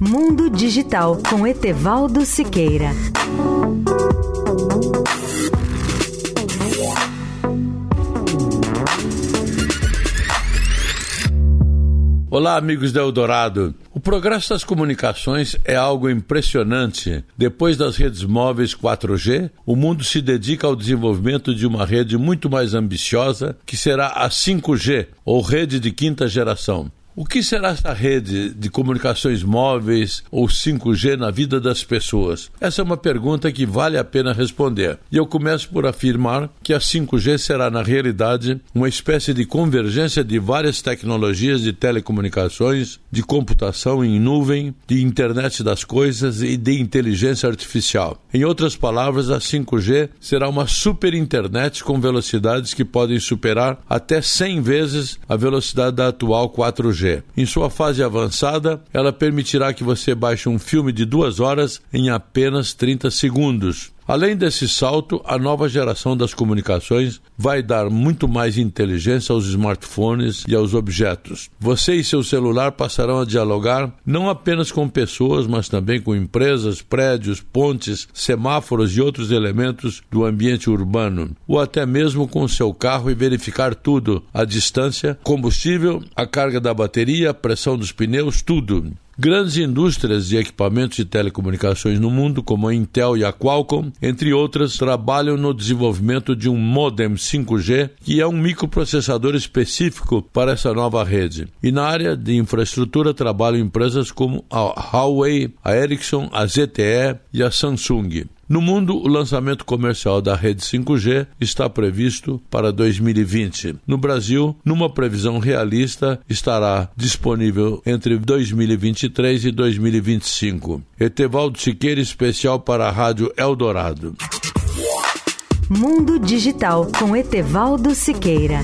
Mundo Digital com Etevaldo Siqueira. Olá, amigos da Eldorado. O progresso das comunicações é algo impressionante. Depois das redes móveis 4G, o mundo se dedica ao desenvolvimento de uma rede muito mais ambiciosa, que será a 5G, ou rede de quinta geração. O que será essa rede de comunicações móveis ou 5G na vida das pessoas? Essa é uma pergunta que vale a pena responder. E eu começo por afirmar que a 5G será, na realidade, uma espécie de convergência de várias tecnologias de telecomunicações, de computação em nuvem, de internet das coisas e de inteligência artificial. Em outras palavras, a 5G será uma super internet com velocidades que podem superar até 100 vezes a velocidade da atual 4G. Em sua fase avançada, ela permitirá que você baixe um filme de duas horas em apenas 30 segundos. Além desse salto, a nova geração das comunicações vai dar muito mais inteligência aos smartphones e aos objetos. Você e seu celular passarão a dialogar não apenas com pessoas, mas também com empresas, prédios, pontes, semáforos e outros elementos do ambiente urbano, ou até mesmo com seu carro e verificar tudo: a distância, combustível, a carga da bateria, a pressão dos pneus, tudo. Grandes indústrias de equipamentos de telecomunicações no mundo, como a Intel e a Qualcomm, entre outras, trabalham no desenvolvimento de um modem 5G, que é um microprocessador específico para essa nova rede. E na área de infraestrutura trabalham empresas como a Huawei, a Ericsson, a ZTE e a Samsung. No mundo, o lançamento comercial da rede 5G está previsto para 2020. No Brasil, numa previsão realista, estará disponível entre 2023 e 2025. Etevaldo Siqueira, especial para a Rádio Eldorado. Mundo Digital com Etevaldo Siqueira.